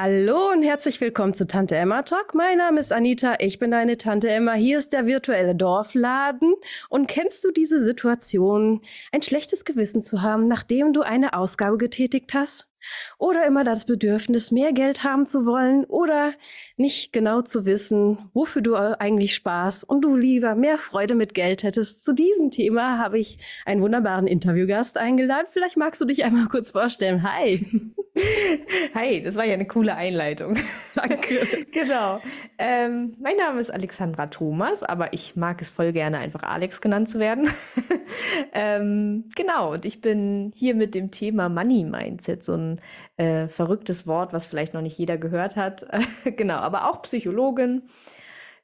Hallo und herzlich willkommen zu Tante Emma Talk. Mein Name ist Anita, ich bin deine Tante Emma. Hier ist der virtuelle Dorfladen. Und kennst du diese Situation, ein schlechtes Gewissen zu haben, nachdem du eine Ausgabe getätigt hast? Oder immer das Bedürfnis, mehr Geld haben zu wollen oder nicht genau zu wissen, wofür du eigentlich sparst und du lieber mehr Freude mit Geld hättest. Zu diesem Thema habe ich einen wunderbaren Interviewgast eingeladen. Vielleicht magst du dich einmal kurz vorstellen. Hi. Hi, das war ja eine coole Einleitung. Danke. genau. Ähm, mein Name ist Alexandra Thomas, aber ich mag es voll gerne, einfach Alex genannt zu werden. ähm, genau, und ich bin hier mit dem Thema Money Mindset, so ein äh, verrücktes Wort, was vielleicht noch nicht jeder gehört hat. genau, aber auch Psychologin.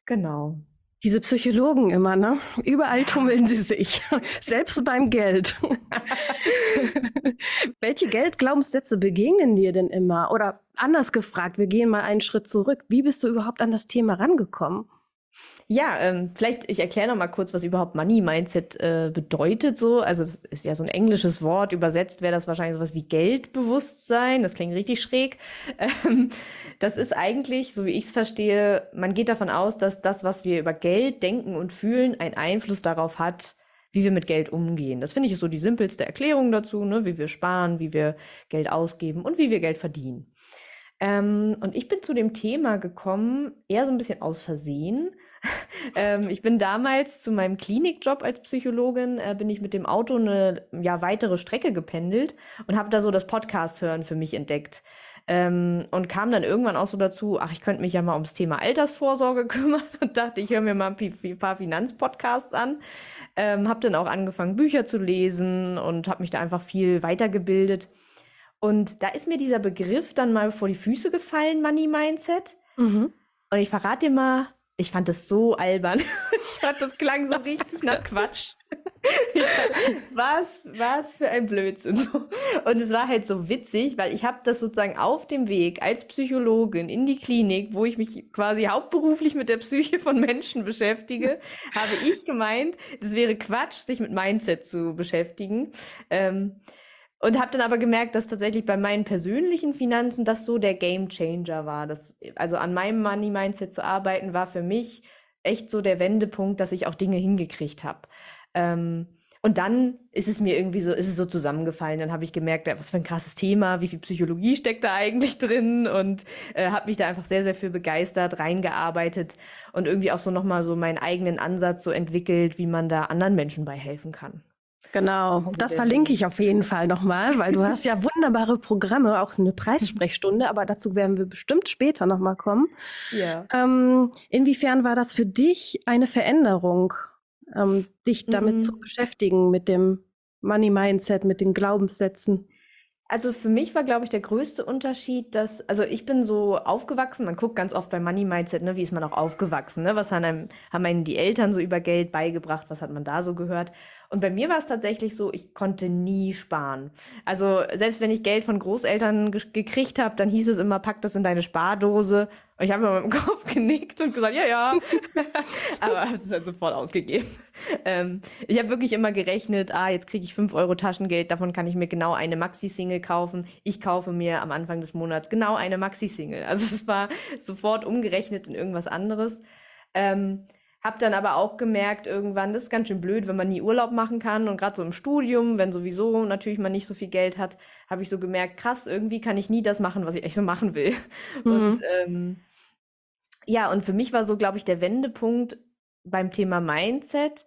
Genau. Diese Psychologen immer, ne? Überall tummeln sie sich, selbst beim Geld. Welche Geldglaubenssätze begegnen dir denn immer? Oder anders gefragt, wir gehen mal einen Schritt zurück. Wie bist du überhaupt an das Thema rangekommen? Ja, ähm, vielleicht, ich erkläre noch mal kurz, was überhaupt Money Mindset äh, bedeutet so. Also es ist ja so ein englisches Wort, übersetzt wäre das wahrscheinlich sowas wie Geldbewusstsein. Das klingt richtig schräg. Ähm, das ist eigentlich, so wie ich es verstehe, man geht davon aus, dass das, was wir über Geld denken und fühlen, einen Einfluss darauf hat, wie wir mit Geld umgehen. Das finde ich so die simpelste Erklärung dazu, ne? wie wir sparen, wie wir Geld ausgeben und wie wir Geld verdienen. Ähm, und ich bin zu dem Thema gekommen, eher so ein bisschen aus Versehen. ähm, ich bin damals zu meinem Klinikjob als Psychologin, äh, bin ich mit dem Auto eine ja, weitere Strecke gependelt und habe da so das Podcast hören für mich entdeckt. Ähm, und kam dann irgendwann auch so dazu, ach, ich könnte mich ja mal ums Thema Altersvorsorge kümmern und dachte, ich höre mir mal ein paar Finanzpodcasts an. Ähm, habe dann auch angefangen, Bücher zu lesen und habe mich da einfach viel weitergebildet. Und da ist mir dieser Begriff dann mal vor die Füße gefallen, Money Mindset. Mhm. Und ich verrate dir mal, ich fand das so albern. ich fand, das klang so richtig nach Quatsch. Dachte, was, was für ein Blödsinn. Und es war halt so witzig, weil ich habe das sozusagen auf dem Weg als Psychologin in die Klinik, wo ich mich quasi hauptberuflich mit der Psyche von Menschen beschäftige, habe ich gemeint, das wäre Quatsch, sich mit Mindset zu beschäftigen. Ähm, und habe dann aber gemerkt, dass tatsächlich bei meinen persönlichen Finanzen das so der Game Changer war. Das, also an meinem Money Mindset zu arbeiten, war für mich echt so der Wendepunkt, dass ich auch Dinge hingekriegt habe. Ähm, und dann ist es mir irgendwie so, ist es so zusammengefallen. Dann habe ich gemerkt, was für ein krasses Thema, wie viel Psychologie steckt da eigentlich drin und äh, habe mich da einfach sehr, sehr für begeistert, reingearbeitet und irgendwie auch so nochmal so meinen eigenen Ansatz so entwickelt, wie man da anderen Menschen bei helfen kann. Genau, das verlinke ich auf jeden Fall nochmal, weil du hast ja wunderbare Programme, auch eine Preissprechstunde, aber dazu werden wir bestimmt später nochmal kommen. Ja. Ähm, inwiefern war das für dich eine Veränderung, ähm, dich damit mhm. zu beschäftigen, mit dem Money Mindset, mit den Glaubenssätzen? Also für mich war, glaube ich, der größte Unterschied, dass, also ich bin so aufgewachsen, man guckt ganz oft bei Money Mindset, ne, wie ist man auch aufgewachsen, ne? Was haben einem, haben einem die Eltern so über Geld beigebracht, was hat man da so gehört? Und bei mir war es tatsächlich so, ich konnte nie sparen. Also selbst wenn ich Geld von Großeltern ge gekriegt habe, dann hieß es immer, pack das in deine Spardose. Und ich habe immer mit dem Kopf genickt und gesagt, ja, ja. Aber habe es halt sofort ausgegeben. Ähm, ich habe wirklich immer gerechnet, ah, jetzt kriege ich 5 Euro Taschengeld, davon kann ich mir genau eine Maxi-Single kaufen. Ich kaufe mir am Anfang des Monats genau eine Maxi-Single. Also es war sofort umgerechnet in irgendwas anderes. Ähm, hab dann aber auch gemerkt, irgendwann, das ist ganz schön blöd, wenn man nie Urlaub machen kann. Und gerade so im Studium, wenn sowieso natürlich man nicht so viel Geld hat, habe ich so gemerkt, krass, irgendwie kann ich nie das machen, was ich echt so machen will. Mhm. Und ähm, ja, und für mich war so, glaube ich, der Wendepunkt beim Thema Mindset,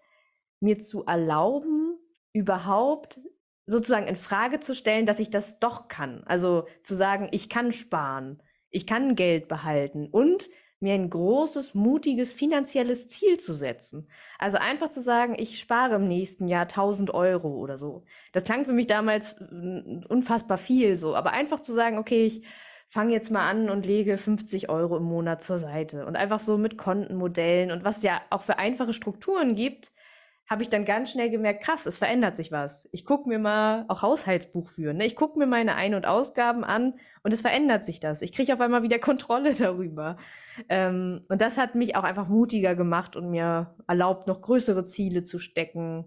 mir zu erlauben, überhaupt sozusagen in Frage zu stellen, dass ich das doch kann. Also zu sagen, ich kann sparen, ich kann Geld behalten und mir ein großes, mutiges finanzielles Ziel zu setzen. Also einfach zu sagen, ich spare im nächsten Jahr 1000 Euro oder so. Das klang für mich damals äh, unfassbar viel so, aber einfach zu sagen, okay, ich fange jetzt mal an und lege 50 Euro im Monat zur Seite und einfach so mit Kontenmodellen und was ja auch für einfache Strukturen gibt, habe ich dann ganz schnell gemerkt, krass, es verändert sich was. Ich gucke mir mal auch Haushaltsbuch führen. Ne? Ich gucke mir meine Ein- und Ausgaben an und es verändert sich das. Ich kriege auf einmal wieder Kontrolle darüber. Ähm, und das hat mich auch einfach mutiger gemacht und mir erlaubt, noch größere Ziele zu stecken.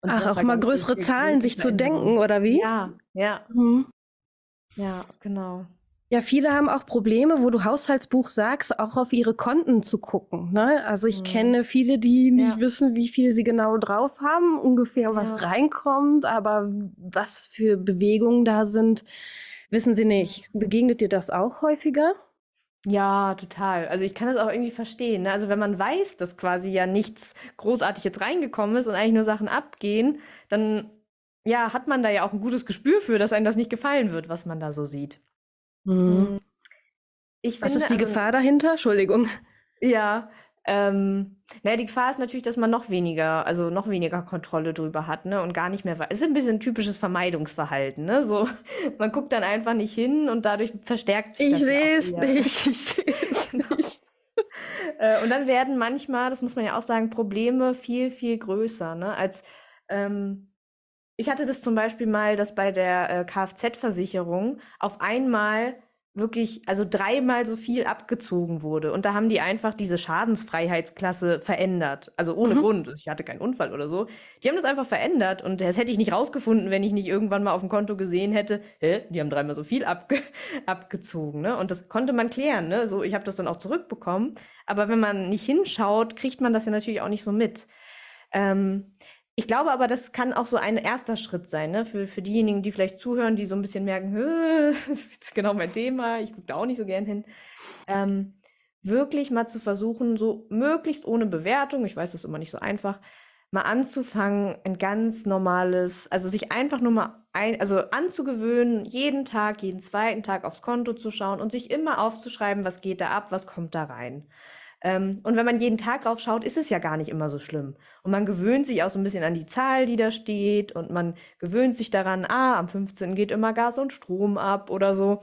Und Ach, auch mal größere Zahlen sich zu denken, oder wie? Ja, ja. Mhm. Ja, genau. Ja, viele haben auch Probleme, wo du Haushaltsbuch sagst, auch auf ihre Konten zu gucken. Ne? Also ich mhm. kenne viele, die nicht ja. wissen, wie viel sie genau drauf haben, ungefähr was ja. reinkommt, aber was für Bewegungen da sind, wissen sie nicht. Begegnet dir das auch häufiger? Ja, total. Also ich kann das auch irgendwie verstehen. Ne? Also wenn man weiß, dass quasi ja nichts großartig jetzt reingekommen ist und eigentlich nur Sachen abgehen, dann ja, hat man da ja auch ein gutes Gespür für, dass einem das nicht gefallen wird, was man da so sieht. Mhm. Hm. Ich Was ist die also, Gefahr dahinter? Entschuldigung. Ja, ähm, naja, die Gefahr ist natürlich, dass man noch weniger, also noch weniger Kontrolle drüber hat, ne, und gar nicht mehr. Es ist ein bisschen typisches Vermeidungsverhalten, ne, so. Man guckt dann einfach nicht hin und dadurch verstärkt sich ich das. Sehe es nicht, ich sehe es nicht. Äh, und dann werden manchmal, das muss man ja auch sagen, Probleme viel, viel größer, ne, als, ähm, ich hatte das zum Beispiel mal, dass bei der äh, Kfz-Versicherung auf einmal wirklich, also dreimal so viel abgezogen wurde. Und da haben die einfach diese Schadensfreiheitsklasse verändert. Also ohne mhm. Grund. Ich hatte keinen Unfall oder so. Die haben das einfach verändert. Und das hätte ich nicht rausgefunden, wenn ich nicht irgendwann mal auf dem Konto gesehen hätte, hä, die haben dreimal so viel abge abgezogen. Ne? Und das konnte man klären. Ne? So, ich habe das dann auch zurückbekommen. Aber wenn man nicht hinschaut, kriegt man das ja natürlich auch nicht so mit. Ähm, ich glaube aber, das kann auch so ein erster Schritt sein, ne? Für, für diejenigen, die vielleicht zuhören, die so ein bisschen merken, das ist genau mein Thema, ich gucke da auch nicht so gern hin. Ähm, wirklich mal zu versuchen, so möglichst ohne Bewertung, ich weiß, das ist immer nicht so einfach, mal anzufangen, ein ganz normales, also sich einfach nur mal ein, also anzugewöhnen, jeden Tag, jeden zweiten Tag aufs Konto zu schauen und sich immer aufzuschreiben, was geht da ab, was kommt da rein. Ähm, und wenn man jeden Tag drauf schaut, ist es ja gar nicht immer so schlimm. Und man gewöhnt sich auch so ein bisschen an die Zahl, die da steht. Und man gewöhnt sich daran, ah, am 15. geht immer Gas und Strom ab oder so.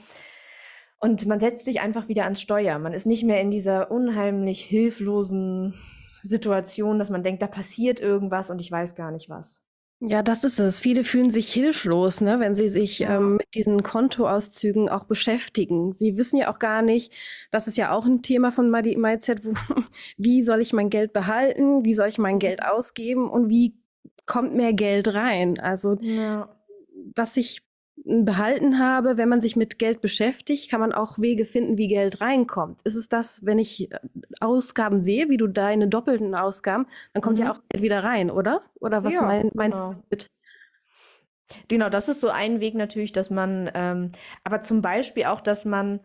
Und man setzt sich einfach wieder ans Steuer. Man ist nicht mehr in dieser unheimlich hilflosen Situation, dass man denkt, da passiert irgendwas und ich weiß gar nicht was. Ja, das ist es. Viele fühlen sich hilflos, ne, wenn sie sich ja. ähm, mit diesen Kontoauszügen auch beschäftigen. Sie wissen ja auch gar nicht, das ist ja auch ein Thema von Mindset, wo, wie soll ich mein Geld behalten, wie soll ich mein Geld ausgeben und wie kommt mehr Geld rein? Also ja. was ich behalten habe, wenn man sich mit Geld beschäftigt, kann man auch Wege finden, wie Geld reinkommt. Ist es das, wenn ich äh, Ausgaben sehe, wie du deine doppelten Ausgaben, dann kommt mhm. ja auch Geld wieder rein, oder? Oder was ja, mein, meinst genau. du mit? Genau, das ist so ein Weg natürlich, dass man, ähm, aber zum Beispiel auch, dass man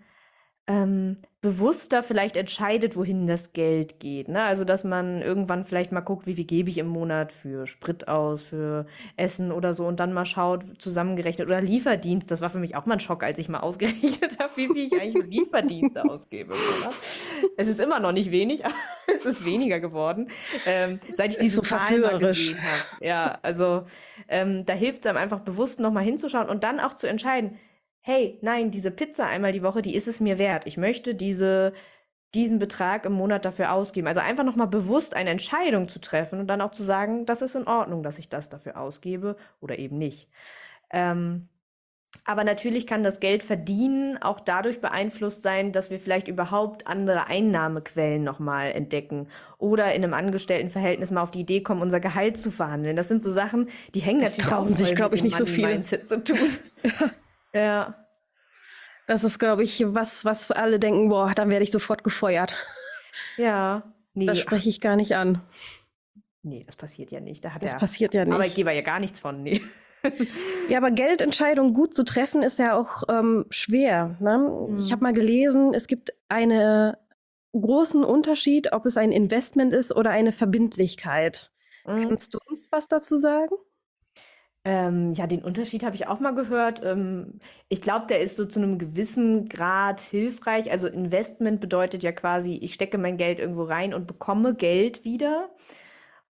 ähm, bewusster vielleicht entscheidet, wohin das Geld geht. Ne? Also, dass man irgendwann vielleicht mal guckt, wie viel gebe ich im Monat für Sprit aus, für Essen oder so und dann mal schaut, zusammengerechnet oder Lieferdienst. Das war für mich auch mal ein Schock, als ich mal ausgerechnet habe, wie viel ich eigentlich für Lieferdienste ausgebe. Oder? Es ist immer noch nicht wenig, aber es ist weniger geworden, ähm, seit ich diese so Zahlen mal gesehen habe. Ja, also ähm, da hilft es einem einfach bewusst nochmal hinzuschauen und dann auch zu entscheiden, hey, nein, diese Pizza einmal die Woche, die ist es mir wert. Ich möchte diese, diesen Betrag im Monat dafür ausgeben. Also einfach nochmal bewusst eine Entscheidung zu treffen und dann auch zu sagen, das ist in Ordnung, dass ich das dafür ausgebe oder eben nicht. Ähm, aber natürlich kann das Geld verdienen auch dadurch beeinflusst sein, dass wir vielleicht überhaupt andere Einnahmequellen nochmal entdecken oder in einem Angestelltenverhältnis mal auf die Idee kommen, unser Gehalt zu verhandeln. Das sind so Sachen, die hängen das natürlich auch sich, glaube ich, nicht so viel. Mindset zu tun. Ja. Das ist, glaube ich, was, was alle denken, boah, dann werde ich sofort gefeuert. Ja. Nee. Das spreche ich gar nicht an. Nee, das passiert ja nicht. Da hat das der passiert ja nicht. Arbeitgeber ja gar nichts von, nee. ja, aber Geldentscheidungen gut zu treffen ist ja auch ähm, schwer. Ne? Mhm. Ich habe mal gelesen, es gibt einen großen Unterschied, ob es ein Investment ist oder eine Verbindlichkeit. Mhm. Kannst du uns was dazu sagen? Ähm, ja, den Unterschied habe ich auch mal gehört. Ähm, ich glaube, der ist so zu einem gewissen Grad hilfreich. Also Investment bedeutet ja quasi, ich stecke mein Geld irgendwo rein und bekomme Geld wieder.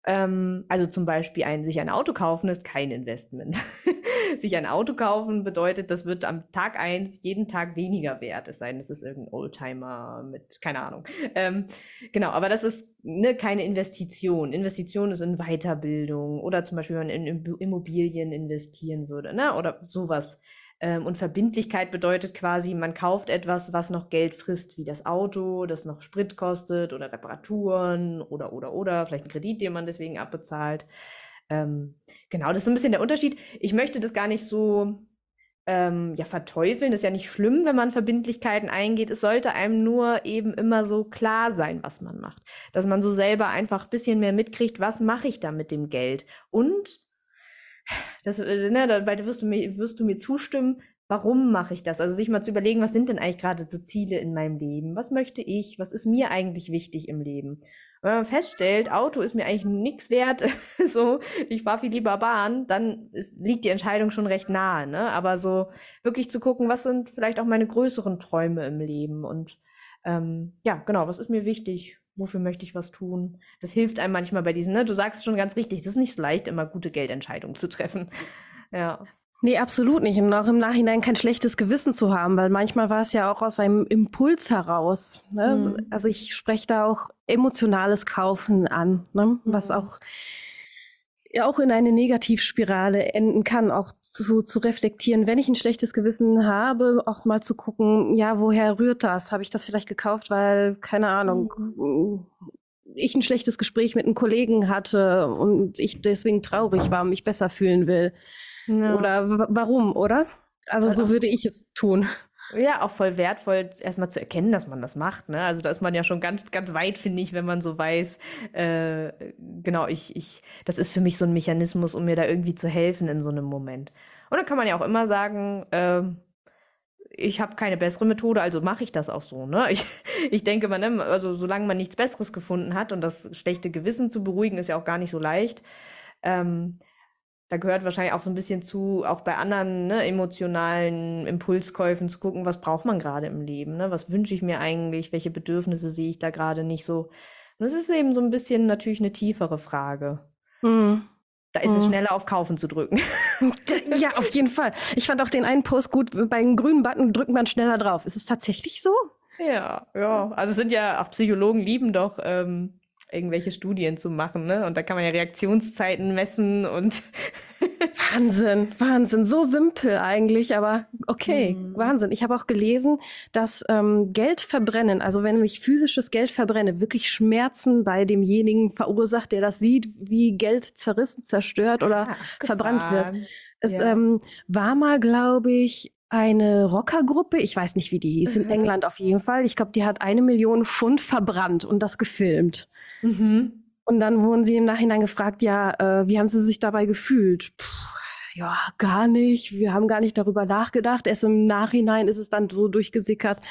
Ähm, also zum Beispiel ein, sich ein Auto kaufen ist kein Investment. sich ein Auto kaufen bedeutet, das wird am Tag eins jeden Tag weniger wert, es sei denn, es ist irgendein Oldtimer mit, keine Ahnung. Ähm, genau, aber das ist ne, keine Investition. Investition ist in Weiterbildung oder zum Beispiel, wenn man in Immobilien investieren würde, ne, oder sowas. Ähm, und Verbindlichkeit bedeutet quasi, man kauft etwas, was noch Geld frisst, wie das Auto, das noch Sprit kostet oder Reparaturen oder, oder, oder, vielleicht ein Kredit, den man deswegen abbezahlt. Ähm, genau, das ist ein bisschen der Unterschied. Ich möchte das gar nicht so ähm, ja, verteufeln. Das ist ja nicht schlimm, wenn man Verbindlichkeiten eingeht. Es sollte einem nur eben immer so klar sein, was man macht. Dass man so selber einfach ein bisschen mehr mitkriegt, was mache ich da mit dem Geld. Und, das, äh, ne, dabei wirst du mir, wirst du mir zustimmen, warum mache ich das? Also sich mal zu überlegen, was sind denn eigentlich gerade so Ziele in meinem Leben? Was möchte ich? Was ist mir eigentlich wichtig im Leben? Wenn man feststellt, Auto ist mir eigentlich nichts wert, so, ich fahre viel lieber Bahn, dann ist, liegt die Entscheidung schon recht nahe, ne? Aber so wirklich zu gucken, was sind vielleicht auch meine größeren Träume im Leben und ähm, ja, genau, was ist mir wichtig? Wofür möchte ich was tun? Das hilft einem manchmal bei diesen, ne? Du sagst schon ganz richtig, es ist nicht so leicht, immer gute Geldentscheidungen zu treffen. Ja. Nee, absolut nicht. Und auch im Nachhinein kein schlechtes Gewissen zu haben, weil manchmal war es ja auch aus einem Impuls heraus. Ne? Mhm. Also ich spreche da auch emotionales Kaufen an, ne? Mhm. was auch ja auch in eine Negativspirale enden kann, auch zu, zu reflektieren, wenn ich ein schlechtes Gewissen habe, auch mal zu gucken, ja, woher rührt das? Habe ich das vielleicht gekauft, weil, keine Ahnung, mhm. ich ein schlechtes Gespräch mit einem Kollegen hatte und ich deswegen traurig war und mich besser fühlen will. Ja. Oder warum, oder? Also, so würde ich es tun. Ja, auch voll wertvoll, erstmal zu erkennen, dass man das macht. Ne? Also da ist man ja schon ganz, ganz weit, finde ich, wenn man so weiß, äh, genau, ich, ich, das ist für mich so ein Mechanismus, um mir da irgendwie zu helfen in so einem Moment. Und dann kann man ja auch immer sagen, äh, ich habe keine bessere Methode, also mache ich das auch so. Ne? Ich, ich denke, man, also solange man nichts Besseres gefunden hat und das schlechte Gewissen zu beruhigen, ist ja auch gar nicht so leicht. Ähm, da gehört wahrscheinlich auch so ein bisschen zu, auch bei anderen ne, emotionalen Impulskäufen zu gucken, was braucht man gerade im Leben, ne? was wünsche ich mir eigentlich, welche Bedürfnisse sehe ich da gerade nicht so. Und es ist eben so ein bisschen natürlich eine tiefere Frage. Mhm. Da ist es mhm. schneller auf Kaufen zu drücken. ja, auf jeden Fall. Ich fand auch den einen Post gut, bei einem grünen Button drückt man schneller drauf. Ist es tatsächlich so? Ja, ja. Also es sind ja, auch Psychologen lieben doch ähm, irgendwelche Studien zu machen, ne? Und da kann man ja Reaktionszeiten messen und Wahnsinn, Wahnsinn, so simpel eigentlich, aber okay, mhm. Wahnsinn. Ich habe auch gelesen, dass ähm, Geld verbrennen, also wenn ich physisches Geld verbrenne, wirklich Schmerzen bei demjenigen verursacht, der das sieht, wie Geld zerrissen, zerstört oder ah, verbrannt wird. Es ja. ähm, war mal, glaube ich, eine Rockergruppe, ich weiß nicht, wie die hieß, mhm. in England auf jeden Fall. Ich glaube, die hat eine Million Pfund verbrannt und das gefilmt. Mhm. Und dann wurden sie im Nachhinein gefragt, ja, äh, wie haben sie sich dabei gefühlt? Puh, ja, gar nicht. Wir haben gar nicht darüber nachgedacht. Erst im Nachhinein ist es dann so durchgesickert,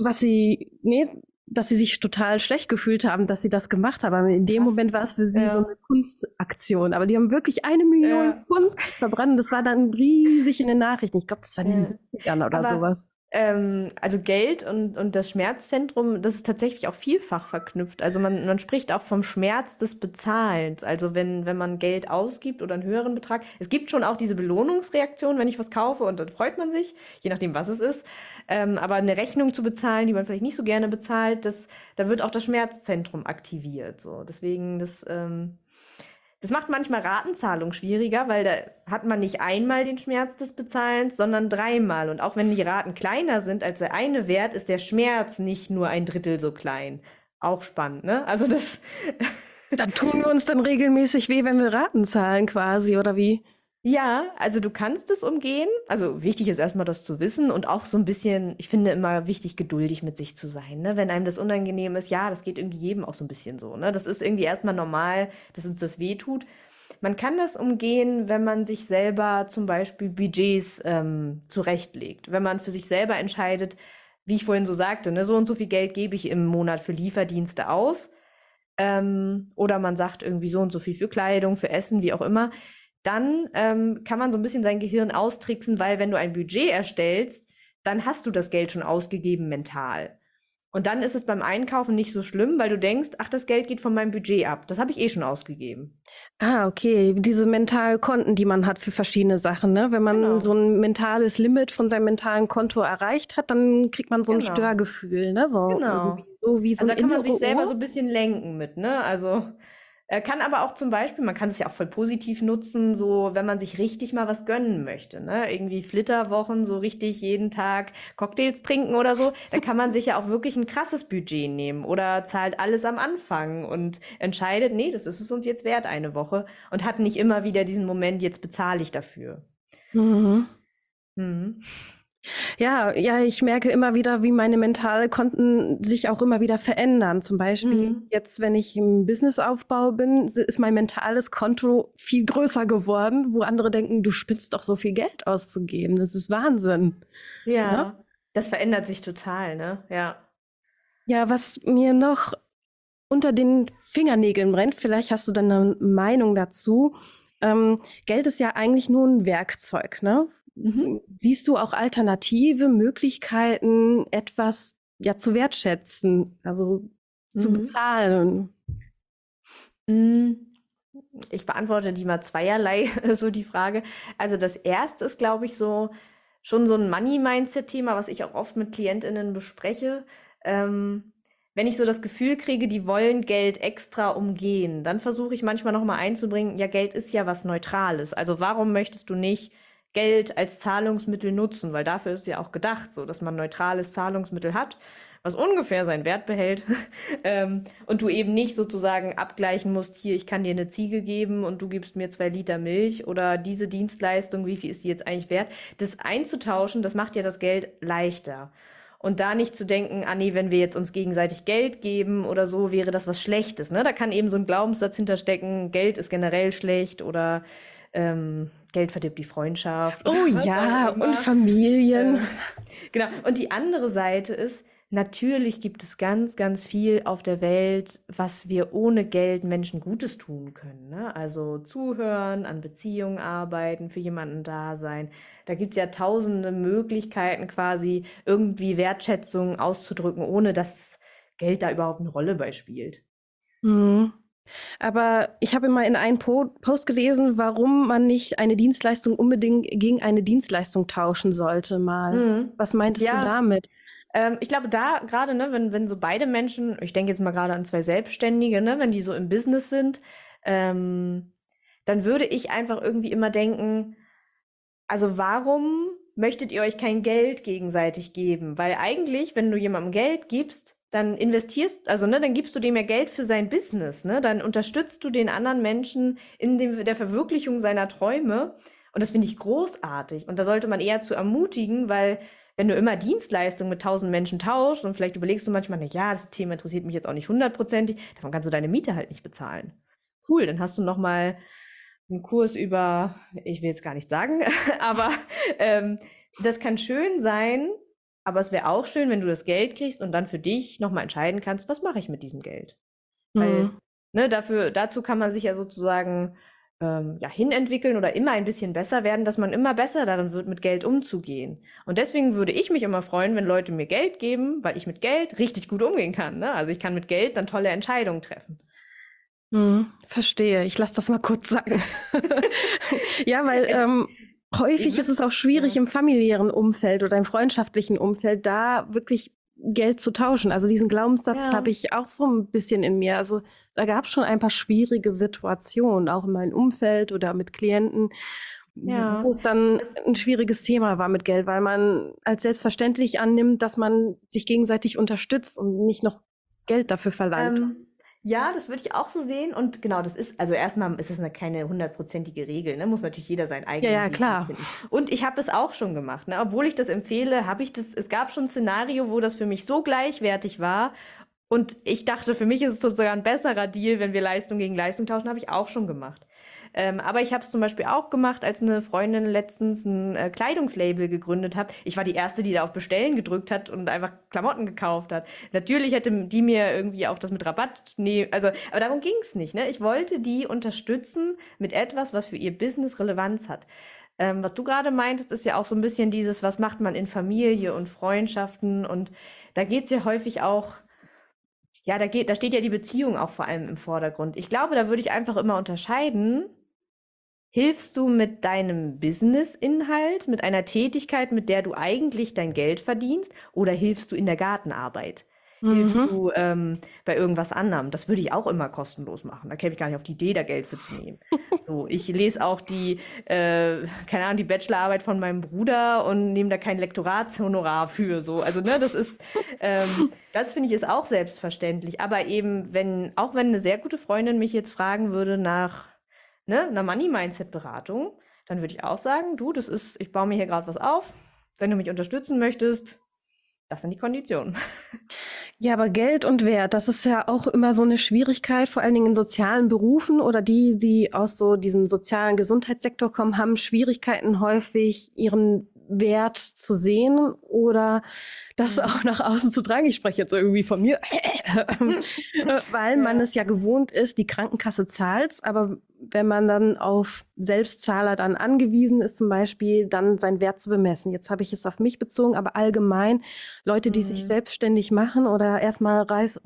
was sie, nee, dass sie sich total schlecht gefühlt haben, dass sie das gemacht haben. Aber in dem Krass. Moment war es für sie ja. so eine Kunstaktion. Aber die haben wirklich eine Million ja. Pfund verbrannt. Das war dann riesig in den Nachrichten. Ich glaube, das war in den 70ern oder Aber sowas. Ähm, also Geld und, und das Schmerzzentrum, das ist tatsächlich auch vielfach verknüpft. Also man, man spricht auch vom Schmerz des Bezahlens. Also wenn, wenn man Geld ausgibt oder einen höheren Betrag. Es gibt schon auch diese Belohnungsreaktion, wenn ich was kaufe und dann freut man sich, je nachdem, was es ist. Ähm, aber eine Rechnung zu bezahlen, die man vielleicht nicht so gerne bezahlt, das, da wird auch das Schmerzzentrum aktiviert. So. Deswegen, das... Ähm, das macht manchmal Ratenzahlung schwieriger, weil da hat man nicht einmal den Schmerz des Bezahlens, sondern dreimal. Und auch wenn die Raten kleiner sind als der eine Wert, ist der Schmerz nicht nur ein Drittel so klein. Auch spannend, ne? Also das. Dann tun wir uns dann regelmäßig weh, wenn wir Raten zahlen, quasi, oder wie? Ja, also du kannst es umgehen. Also wichtig ist erstmal das zu wissen und auch so ein bisschen, ich finde immer wichtig, geduldig mit sich zu sein. Ne? Wenn einem das unangenehm ist, ja, das geht irgendwie jedem auch so ein bisschen so. Ne? Das ist irgendwie erstmal normal, dass uns das wehtut. Man kann das umgehen, wenn man sich selber zum Beispiel Budgets ähm, zurechtlegt. Wenn man für sich selber entscheidet, wie ich vorhin so sagte, ne, so und so viel Geld gebe ich im Monat für Lieferdienste aus. Ähm, oder man sagt irgendwie so und so viel für Kleidung, für Essen, wie auch immer dann ähm, kann man so ein bisschen sein Gehirn austricksen, weil wenn du ein Budget erstellst, dann hast du das Geld schon ausgegeben mental. Und dann ist es beim Einkaufen nicht so schlimm, weil du denkst, ach, das Geld geht von meinem Budget ab. Das habe ich eh schon ausgegeben. Ah, okay. Diese Mentalkonten, die man hat für verschiedene Sachen. Ne? Wenn man genau. so ein mentales Limit von seinem mentalen Konto erreicht hat, dann kriegt man so ein genau. Störgefühl. Ne? So, genau. So wie so also da kann man sich selber so ein bisschen lenken mit. Ne? Also äh, kann aber auch zum Beispiel, man kann es ja auch voll positiv nutzen, so wenn man sich richtig mal was gönnen möchte, ne? Irgendwie Flitterwochen, so richtig jeden Tag Cocktails trinken oder so, da kann man sich ja auch wirklich ein krasses Budget nehmen oder zahlt alles am Anfang und entscheidet, nee, das ist es uns jetzt wert, eine Woche und hat nicht immer wieder diesen Moment, jetzt bezahle ich dafür. Mhm. Mhm. Ja, ja, ich merke immer wieder, wie meine mentale Konten sich auch immer wieder verändern. Zum Beispiel mhm. jetzt, wenn ich im Businessaufbau bin, ist mein mentales Konto viel größer geworden, wo andere denken, du spinnst doch so viel Geld auszugeben. Das ist Wahnsinn. Ja, ja? Ne? das verändert sich total, ne? Ja. Ja, was mir noch unter den Fingernägeln brennt, vielleicht hast du dann eine Meinung dazu. Ähm, Geld ist ja eigentlich nur ein Werkzeug, ne? Mhm. Siehst du auch alternative Möglichkeiten, etwas ja zu wertschätzen, also zu mhm. bezahlen? Hm, ich beantworte die mal zweierlei, so die Frage. Also das erste ist, glaube ich, so schon so ein Money-Mindset-Thema, was ich auch oft mit KlientInnen bespreche. Ähm, wenn ich so das Gefühl kriege, die wollen Geld extra umgehen, dann versuche ich manchmal nochmal einzubringen, ja, Geld ist ja was Neutrales. Also warum möchtest du nicht Geld als Zahlungsmittel nutzen, weil dafür ist ja auch gedacht, so dass man neutrales Zahlungsmittel hat, was ungefähr seinen Wert behält ähm, und du eben nicht sozusagen abgleichen musst, hier, ich kann dir eine Ziege geben und du gibst mir zwei Liter Milch oder diese Dienstleistung, wie viel ist die jetzt eigentlich wert? Das einzutauschen, das macht ja das Geld leichter. Und da nicht zu denken, ah nee, wenn wir jetzt uns gegenseitig Geld geben oder so, wäre das was Schlechtes. Ne? Da kann eben so ein Glaubenssatz hinterstecken, Geld ist generell schlecht oder ähm, Geld verdirbt die Freundschaft. Oh ja, und Familien. Äh, genau. Und die andere Seite ist, natürlich gibt es ganz, ganz viel auf der Welt, was wir ohne Geld Menschen Gutes tun können. Ne? Also zuhören, an Beziehungen arbeiten, für jemanden da sein. Da gibt es ja tausende Möglichkeiten, quasi irgendwie Wertschätzung auszudrücken, ohne dass Geld da überhaupt eine Rolle bei spielt. Mhm. Aber ich habe mal in einem po Post gelesen, warum man nicht eine Dienstleistung unbedingt gegen eine Dienstleistung tauschen sollte mal. Mhm. Was meintest ja. du damit? Ähm, ich glaube, da gerade, ne, wenn, wenn so beide Menschen, ich denke jetzt mal gerade an zwei Selbstständige, ne, wenn die so im Business sind, ähm, dann würde ich einfach irgendwie immer denken, also warum möchtet ihr euch kein Geld gegenseitig geben? Weil eigentlich, wenn du jemandem Geld gibst, dann investierst, also ne, dann gibst du dem ja Geld für sein Business, ne? Dann unterstützt du den anderen Menschen in dem, der Verwirklichung seiner Träume. Und das finde ich großartig. Und da sollte man eher zu ermutigen, weil wenn du immer Dienstleistungen mit tausend Menschen tauschst und vielleicht überlegst du manchmal, na ja, das Thema interessiert mich jetzt auch nicht hundertprozentig, davon kannst du deine Miete halt nicht bezahlen. Cool, dann hast du noch mal einen Kurs über, ich will jetzt gar nicht sagen, aber ähm, das kann schön sein, aber es wäre auch schön, wenn du das Geld kriegst und dann für dich nochmal entscheiden kannst, was mache ich mit diesem Geld. Mhm. Weil, ne, dafür, dazu kann man sich ja sozusagen ähm, ja, hinentwickeln oder immer ein bisschen besser werden, dass man immer besser darin wird, mit Geld umzugehen. Und deswegen würde ich mich immer freuen, wenn Leute mir Geld geben, weil ich mit Geld richtig gut umgehen kann. Ne? Also ich kann mit Geld dann tolle Entscheidungen treffen. Hm, verstehe. Ich lasse das mal kurz sagen. ja, weil ähm, Häufig ist es auch schwierig im familiären Umfeld oder im freundschaftlichen Umfeld, da wirklich Geld zu tauschen. Also diesen Glaubenssatz ja. habe ich auch so ein bisschen in mir. Also da gab es schon ein paar schwierige Situationen, auch in meinem Umfeld oder mit Klienten, ja. wo es dann ein schwieriges Thema war mit Geld, weil man als selbstverständlich annimmt, dass man sich gegenseitig unterstützt und nicht noch Geld dafür verlangt. Ähm, ja, das würde ich auch so sehen. Und genau, das ist, also erstmal ist es eine, keine hundertprozentige Regel. Ne? Muss natürlich jeder sein eigenes ja, ja, klar. finden. Und ich habe es auch schon gemacht. Ne? Obwohl ich das empfehle, habe ich das, es gab schon ein Szenario, wo das für mich so gleichwertig war. Und ich dachte, für mich ist es sogar ein besserer Deal, wenn wir Leistung gegen Leistung tauschen, habe ich auch schon gemacht. Ähm, aber ich habe es zum Beispiel auch gemacht, als eine Freundin letztens ein äh, Kleidungslabel gegründet hat. Ich war die Erste, die da auf Bestellen gedrückt hat und einfach Klamotten gekauft hat. Natürlich hätte die mir irgendwie auch das mit Rabatt, nee, also, aber darum ging es nicht. Ne? Ich wollte die unterstützen mit etwas, was für ihr Business Relevanz hat. Ähm, was du gerade meintest, ist ja auch so ein bisschen dieses, was macht man in Familie und Freundschaften und da geht es ja häufig auch ja, da geht, da steht ja die Beziehung auch vor allem im Vordergrund. Ich glaube, da würde ich einfach immer unterscheiden, Hilfst du mit deinem Business-Inhalt, mit einer Tätigkeit, mit der du eigentlich dein Geld verdienst, oder hilfst du in der Gartenarbeit? Mhm. Hilfst du ähm, bei irgendwas anderem? Das würde ich auch immer kostenlos machen. Da käme ich gar nicht auf die Idee, da Geld für zu nehmen. so, ich lese auch die, äh, keine Ahnung, die Bachelorarbeit von meinem Bruder und nehme da kein Lektoratshonorar für. So, also ne, das ist, ähm, das finde ich ist auch selbstverständlich. Aber eben, wenn, auch wenn eine sehr gute Freundin mich jetzt fragen würde nach ne, einer Money-Mindset-Beratung, dann würde ich auch sagen, du, das ist, ich baue mir hier gerade was auf. Wenn du mich unterstützen möchtest, das sind die Konditionen. Ja, aber Geld und Wert, das ist ja auch immer so eine Schwierigkeit, vor allen Dingen in sozialen Berufen oder die, die aus so diesem sozialen Gesundheitssektor kommen, haben Schwierigkeiten häufig, ihren Wert zu sehen oder das mhm. auch nach außen zu tragen. Ich spreche jetzt irgendwie von mir, weil man es ja gewohnt ist, die Krankenkasse zahlt, aber wenn man dann auf Selbstzahler dann angewiesen ist, zum Beispiel, dann seinen Wert zu bemessen. Jetzt habe ich es auf mich bezogen, aber allgemein Leute, die mhm. sich selbstständig machen oder erstmal Reis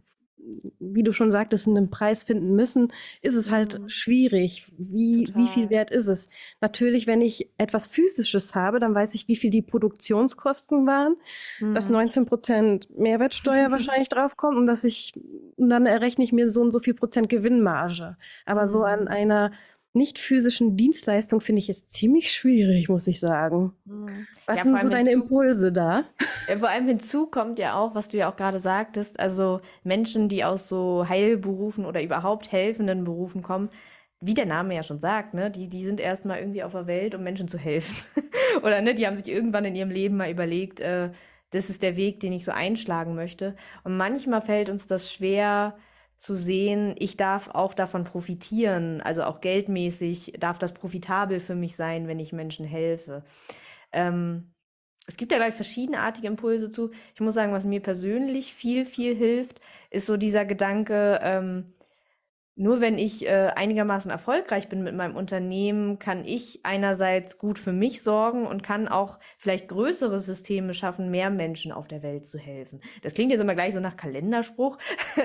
wie du schon sagtest, einen Preis finden müssen, ist es halt mhm. schwierig. Wie, wie viel wert ist es? Natürlich, wenn ich etwas Physisches habe, dann weiß ich, wie viel die Produktionskosten waren, mhm. dass 19 Prozent Mehrwertsteuer wahrscheinlich draufkommt und dass ich, und dann errechne ich mir so und so viel Prozent Gewinnmarge. Aber mhm. so an mhm. einer nicht physischen Dienstleistung finde ich es ziemlich schwierig, muss ich sagen. Mhm. Was ja, sind so deine Impulse da? Ja, vor allem hinzu kommt ja auch, was du ja auch gerade sagtest, also Menschen, die aus so Heilberufen oder überhaupt helfenden Berufen kommen, wie der Name ja schon sagt, ne, die, die sind erstmal irgendwie auf der Welt, um Menschen zu helfen. oder ne, die haben sich irgendwann in ihrem Leben mal überlegt, äh, das ist der Weg, den ich so einschlagen möchte. Und manchmal fällt uns das schwer, zu sehen, ich darf auch davon profitieren, also auch geldmäßig darf das profitabel für mich sein, wenn ich Menschen helfe. Ähm, es gibt ja gleich verschiedenartige Impulse zu. Ich muss sagen, was mir persönlich viel, viel hilft, ist so dieser Gedanke, ähm, nur wenn ich äh, einigermaßen erfolgreich bin mit meinem Unternehmen, kann ich einerseits gut für mich sorgen und kann auch vielleicht größere Systeme schaffen, mehr Menschen auf der Welt zu helfen. Das klingt jetzt immer gleich so nach Kalenderspruch,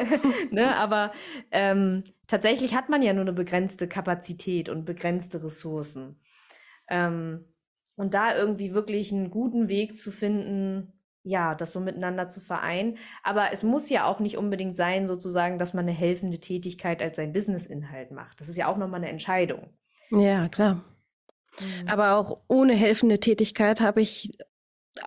ne? aber ähm, tatsächlich hat man ja nur eine begrenzte Kapazität und begrenzte Ressourcen. Ähm, und da irgendwie wirklich einen guten Weg zu finden, ja, das so miteinander zu vereinen. Aber es muss ja auch nicht unbedingt sein, sozusagen, dass man eine helfende Tätigkeit als sein Businessinhalt macht. Das ist ja auch nochmal eine Entscheidung. Ja, klar. Mhm. Aber auch ohne helfende Tätigkeit habe ich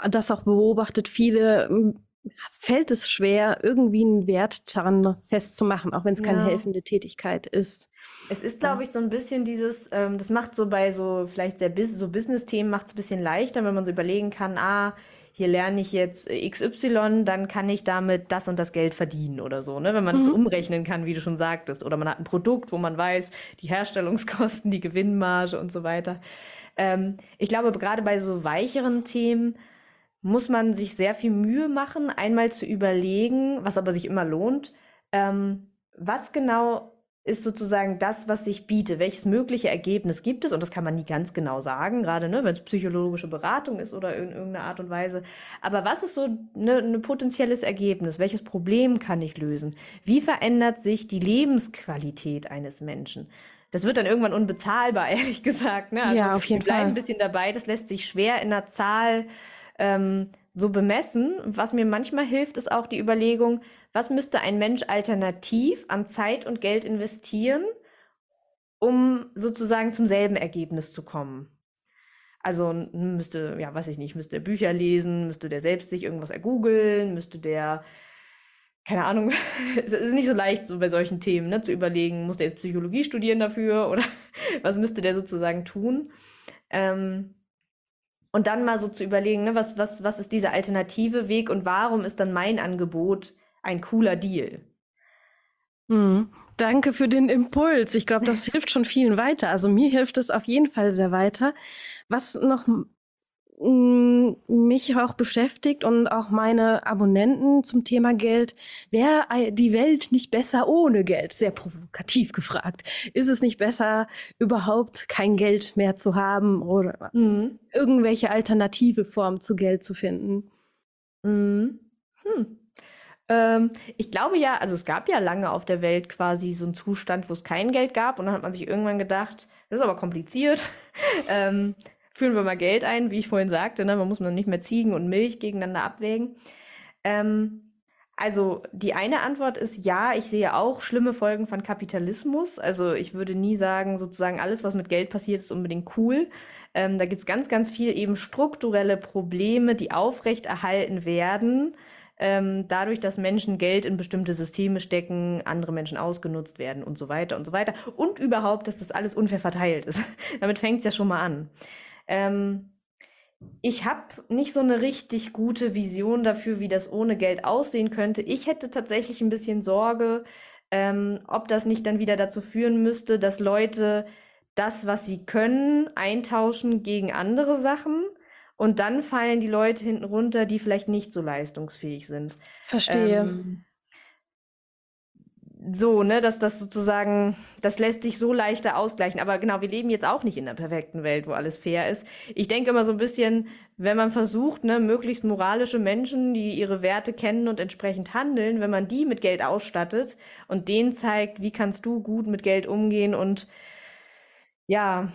das auch beobachtet. Viele hm, fällt es schwer, irgendwie einen Wert daran festzumachen, auch wenn es keine ja. helfende Tätigkeit ist. Es ist, glaube ich, so ein bisschen dieses, ähm, das macht so bei so vielleicht sehr so Business-Themen macht es ein bisschen leichter, wenn man so überlegen kann, ah, hier lerne ich jetzt XY, dann kann ich damit das und das Geld verdienen oder so, ne? Wenn man mhm. das so umrechnen kann, wie du schon sagtest. Oder man hat ein Produkt, wo man weiß, die Herstellungskosten, die Gewinnmarge und so weiter. Ähm, ich glaube, gerade bei so weicheren Themen muss man sich sehr viel Mühe machen, einmal zu überlegen, was aber sich immer lohnt, ähm, was genau ist sozusagen das, was sich bietet. Welches mögliche Ergebnis gibt es? Und das kann man nie ganz genau sagen, gerade ne, wenn es psychologische Beratung ist oder in irgendeiner Art und Weise. Aber was ist so ein ne, ne potenzielles Ergebnis? Welches Problem kann ich lösen? Wie verändert sich die Lebensqualität eines Menschen? Das wird dann irgendwann unbezahlbar, ehrlich gesagt. Ne? Also ja, auf jeden wir bleiben Fall. ein bisschen dabei. Das lässt sich schwer in einer Zahl ähm, so bemessen. Was mir manchmal hilft, ist auch die Überlegung, was müsste ein Mensch alternativ an Zeit und Geld investieren, um sozusagen zum selben Ergebnis zu kommen. Also müsste, ja, weiß ich nicht, müsste er Bücher lesen, müsste der selbst sich irgendwas ergoogeln, müsste der, keine Ahnung, es ist nicht so leicht so bei solchen Themen, ne, zu überlegen, muss der jetzt Psychologie studieren dafür oder was müsste der sozusagen tun? Ähm, und dann mal so zu überlegen, ne, was, was, was ist dieser alternative Weg und warum ist dann mein Angebot ein cooler Deal? Mhm. Danke für den Impuls. Ich glaube, das hilft schon vielen weiter. Also mir hilft es auf jeden Fall sehr weiter. Was noch mich auch beschäftigt und auch meine Abonnenten zum Thema Geld. Wäre die Welt nicht besser ohne Geld? Sehr provokativ gefragt. Ist es nicht besser, überhaupt kein Geld mehr zu haben oder mhm. irgendwelche alternative Formen zu Geld zu finden? Mhm. Hm. Ähm, ich glaube ja, also es gab ja lange auf der Welt quasi so einen Zustand, wo es kein Geld gab und dann hat man sich irgendwann gedacht, das ist aber kompliziert. ähm, führen wir mal Geld ein, wie ich vorhin sagte, ne? man muss man nicht mehr Ziegen und Milch gegeneinander abwägen. Ähm, also die eine Antwort ist ja, ich sehe auch schlimme Folgen von Kapitalismus. Also ich würde nie sagen, sozusagen alles, was mit Geld passiert, ist unbedingt cool. Ähm, da gibt es ganz, ganz viel eben strukturelle Probleme, die aufrechterhalten werden, ähm, dadurch, dass Menschen Geld in bestimmte Systeme stecken, andere Menschen ausgenutzt werden und so weiter und so weiter. Und überhaupt, dass das alles unfair verteilt ist. Damit fängt es ja schon mal an. Ähm, ich habe nicht so eine richtig gute Vision dafür, wie das ohne Geld aussehen könnte. Ich hätte tatsächlich ein bisschen Sorge, ähm, ob das nicht dann wieder dazu führen müsste, dass Leute das, was sie können, eintauschen gegen andere Sachen. Und dann fallen die Leute hinten runter, die vielleicht nicht so leistungsfähig sind. Verstehe. Ähm, so, ne, dass das sozusagen, das lässt sich so leichter ausgleichen. Aber genau, wir leben jetzt auch nicht in einer perfekten Welt, wo alles fair ist. Ich denke immer so ein bisschen, wenn man versucht, ne, möglichst moralische Menschen, die ihre Werte kennen und entsprechend handeln, wenn man die mit Geld ausstattet und denen zeigt, wie kannst du gut mit Geld umgehen und ja,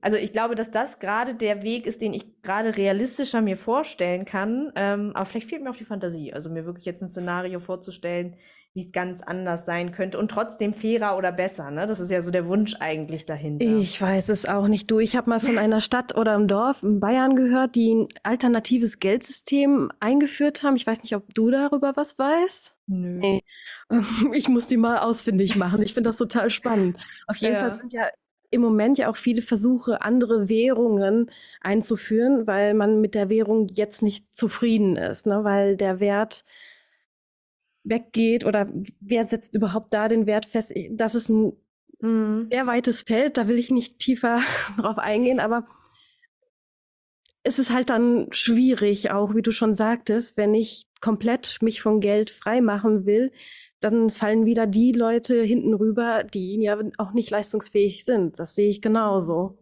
also ich glaube, dass das gerade der Weg ist, den ich gerade realistischer mir vorstellen kann. Ähm, aber vielleicht fehlt mir auch die Fantasie. Also mir wirklich jetzt ein Szenario vorzustellen, wie es ganz anders sein könnte und trotzdem fairer oder besser. Ne? Das ist ja so der Wunsch eigentlich dahinter. Ich weiß es auch nicht. Du, ich habe mal von einer Stadt oder einem Dorf in Bayern gehört, die ein alternatives Geldsystem eingeführt haben. Ich weiß nicht, ob du darüber was weißt. Nö. Nee. Ich muss die mal ausfindig machen. Ich finde das total spannend. Auf jeden ja. Fall sind ja im Moment ja auch viele Versuche, andere Währungen einzuführen, weil man mit der Währung jetzt nicht zufrieden ist, ne? weil der Wert weggeht oder wer setzt überhaupt da den Wert fest? Das ist ein mhm. sehr weites Feld, da will ich nicht tiefer drauf eingehen, aber es ist halt dann schwierig, auch wie du schon sagtest, wenn ich komplett mich von Geld frei machen will, dann fallen wieder die Leute hinten rüber, die ja auch nicht leistungsfähig sind. Das sehe ich genauso.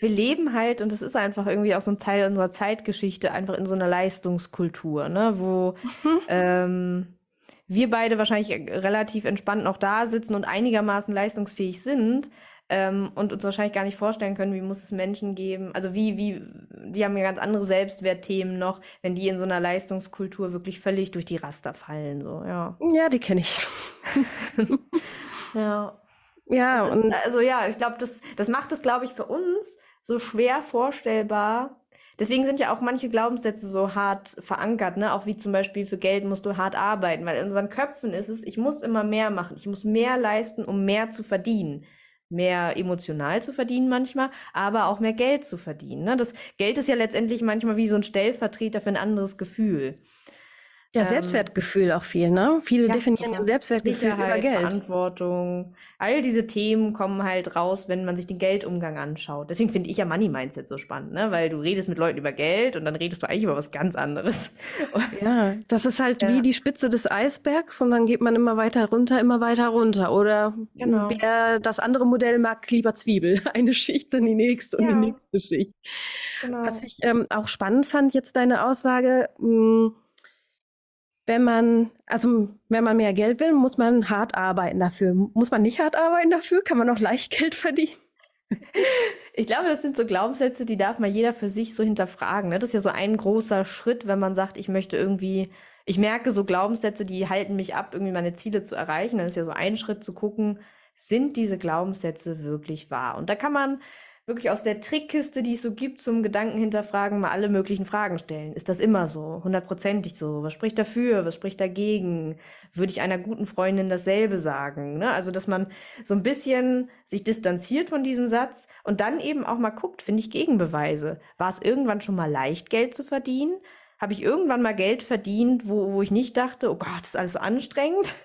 Wir leben halt, und das ist einfach irgendwie auch so ein Teil unserer Zeitgeschichte, einfach in so einer Leistungskultur, ne? wo mhm. ähm, wir beide wahrscheinlich relativ entspannt noch da sitzen und einigermaßen leistungsfähig sind, ähm, und uns wahrscheinlich gar nicht vorstellen können, wie muss es Menschen geben, also wie, wie, die haben ja ganz andere Selbstwertthemen noch, wenn die in so einer Leistungskultur wirklich völlig durch die Raster fallen, so, ja. Ja, die kenne ich. ja. Ja, ist, und also ja, ich glaube, das, das macht es, glaube ich, für uns so schwer vorstellbar. Deswegen sind ja auch manche Glaubenssätze so hart verankert, ne? Auch wie zum Beispiel für Geld musst du hart arbeiten, weil in unseren Köpfen ist es, ich muss immer mehr machen, ich muss mehr leisten, um mehr zu verdienen mehr emotional zu verdienen manchmal, aber auch mehr Geld zu verdienen. Ne? Das Geld ist ja letztendlich manchmal wie so ein Stellvertreter für ein anderes Gefühl. Ja, ähm, Selbstwertgefühl auch viel, ne? Viele ja, definieren ja Selbstwertgefühl Sicherheit, über Geld. Verantwortung. All diese Themen kommen halt raus, wenn man sich den Geldumgang anschaut. Deswegen finde ich ja Money Mindset so spannend, ne? Weil du redest mit Leuten über Geld und dann redest du eigentlich über was ganz anderes. Ja, das ist halt ja. wie die Spitze des Eisbergs und dann geht man immer weiter runter, immer weiter runter. Oder genau. wer das andere Modell mag, lieber Zwiebel. Eine Schicht, dann die nächste und die nächste Schicht. Genau. Was ich ähm, auch spannend fand, jetzt deine Aussage, mh, hm, wenn man, also wenn man mehr Geld will, muss man hart arbeiten dafür. Muss man nicht hart arbeiten dafür? Kann man auch leicht Geld verdienen? Ich glaube, das sind so Glaubenssätze, die darf mal jeder für sich so hinterfragen. Ne? Das ist ja so ein großer Schritt, wenn man sagt, ich möchte irgendwie, ich merke so Glaubenssätze, die halten mich ab, irgendwie meine Ziele zu erreichen. Dann ist ja so ein Schritt zu gucken, sind diese Glaubenssätze wirklich wahr? Und da kann man wirklich aus der Trickkiste, die es so gibt, zum Gedanken hinterfragen, mal alle möglichen Fragen stellen. Ist das immer so? Hundertprozentig so? Was spricht dafür? Was spricht dagegen? Würde ich einer guten Freundin dasselbe sagen? Ne? Also, dass man so ein bisschen sich distanziert von diesem Satz und dann eben auch mal guckt, finde ich Gegenbeweise. War es irgendwann schon mal leicht, Geld zu verdienen? Habe ich irgendwann mal Geld verdient, wo, wo ich nicht dachte, oh Gott, ist alles so anstrengend?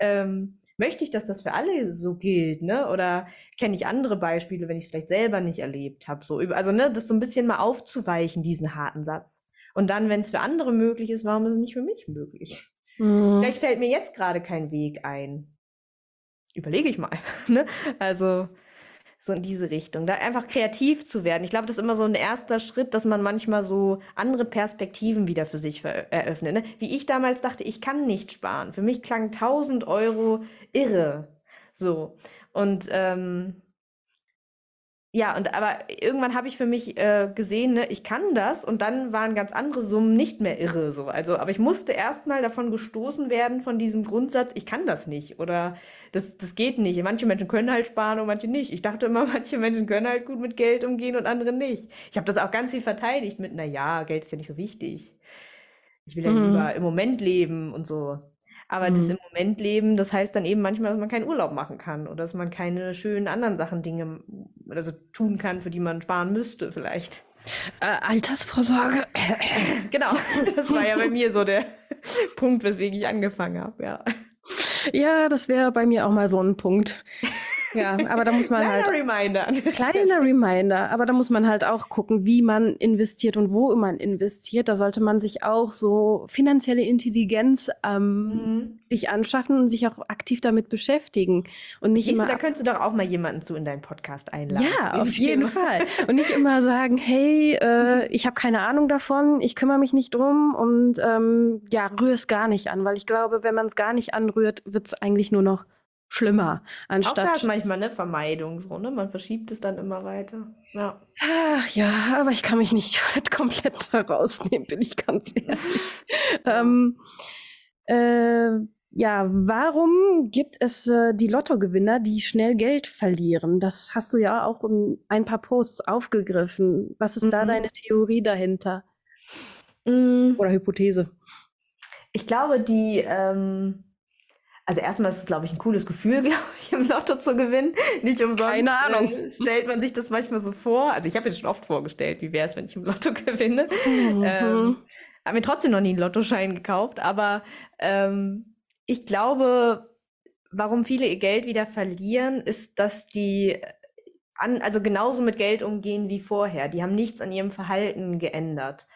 Ähm, möchte ich, dass das für alle so gilt, ne? Oder kenne ich andere Beispiele, wenn ich es vielleicht selber nicht erlebt habe, so also ne, das so ein bisschen mal aufzuweichen, diesen harten Satz. Und dann, wenn es für andere möglich ist, warum ist es nicht für mich möglich? Mhm. Vielleicht fällt mir jetzt gerade kein Weg ein. Überlege ich mal. ne? Also so in diese Richtung. Da einfach kreativ zu werden. Ich glaube, das ist immer so ein erster Schritt, dass man manchmal so andere Perspektiven wieder für sich eröffnet. Ne? Wie ich damals dachte, ich kann nicht sparen. Für mich klang 1000 Euro irre. So. Und ähm, ja, und aber irgendwann habe ich für mich äh, gesehen, ne, ich kann das und dann waren ganz andere Summen nicht mehr irre so. Also, aber ich musste erstmal davon gestoßen werden von diesem Grundsatz, ich kann das nicht oder das, das geht nicht. Manche Menschen können halt sparen und manche nicht. Ich dachte immer, manche Menschen können halt gut mit Geld umgehen und andere nicht. Ich habe das auch ganz viel verteidigt mit, na ja, Geld ist ja nicht so wichtig. Ich will ja Mhm. lieber im Moment leben und so. Aber das Mhm. im Moment leben, das heißt dann eben manchmal, dass man keinen Urlaub machen kann oder dass man keine schönen anderen Sachen, Dinge, also tun kann, für die man sparen müsste vielleicht. Äh, Altersvorsorge. Genau, das war ja bei mir so der Punkt, weswegen ich angefangen habe, ja. Ja, das wäre bei mir auch mal so ein Punkt. Ja, aber da muss man Kleiner halt. Reminder an der Stelle. Kleiner Reminder, aber da muss man halt auch gucken, wie man investiert und wo man investiert. Da sollte man sich auch so finanzielle Intelligenz ähm, Mhm. sich anschaffen und sich auch aktiv damit beschäftigen. Und nicht Siehst du, immer. da könntest du doch auch mal jemanden zu in deinen Podcast einladen. Ja, auf jeden Thema. Fall. Und nicht immer sagen, hey, äh, ich habe keine Ahnung davon, ich kümmere mich nicht drum und ähm, ja, rühr es gar nicht an, weil ich glaube, wenn man es gar nicht anrührt, wird es eigentlich nur noch schlimmer, Auch anstatt. da ist manchmal eine Vermeidung so, ne? Man verschiebt es dann immer weiter. Ja. Ach ja, aber ich kann mich nicht komplett da rausnehmen, bin ich ganz ehrlich. ähm, äh, ja, warum gibt es äh, die Lottogewinner, die schnell Geld verlieren? Das hast du ja auch in ein paar Posts aufgegriffen. Was ist da Mhm. deine Theorie dahinter? Mm, Oder Hypothese? Ich glaube, die, ähm, also erstmal ist es, glaube ich, ein cooles Gefühl, glaube ich, im Lotto zu gewinnen. Nicht umsonst Keine Ahnung. Äh, stellt man sich das manchmal so vor. Also ich habe jetzt schon oft vorgestellt, wie wäre es, wenn ich im Lotto gewinne. Mhm. Ähm, habe mir trotzdem noch nie einen Lottoschein gekauft, aber ähm, ich glaube, warum viele ihr Geld wieder verlieren, ist, dass die an, also genauso mit Geld umgehen wie vorher. Die haben nichts an ihrem Verhalten geändert.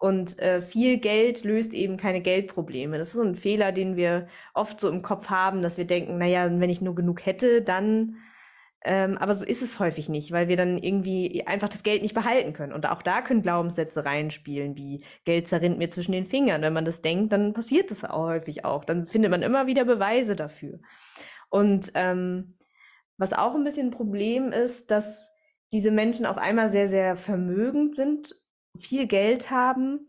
Und äh, viel Geld löst eben keine Geldprobleme. Das ist so ein Fehler, den wir oft so im Kopf haben, dass wir denken, naja, wenn ich nur genug hätte, dann. Ähm, aber so ist es häufig nicht, weil wir dann irgendwie einfach das Geld nicht behalten können. Und auch da können Glaubenssätze reinspielen, wie Geld zerrinnt mir zwischen den Fingern. Wenn man das denkt, dann passiert das auch häufig auch. Dann findet man immer wieder Beweise dafür. Und ähm, was auch ein bisschen ein Problem ist, dass diese Menschen auf einmal sehr, sehr vermögend sind, viel Geld haben,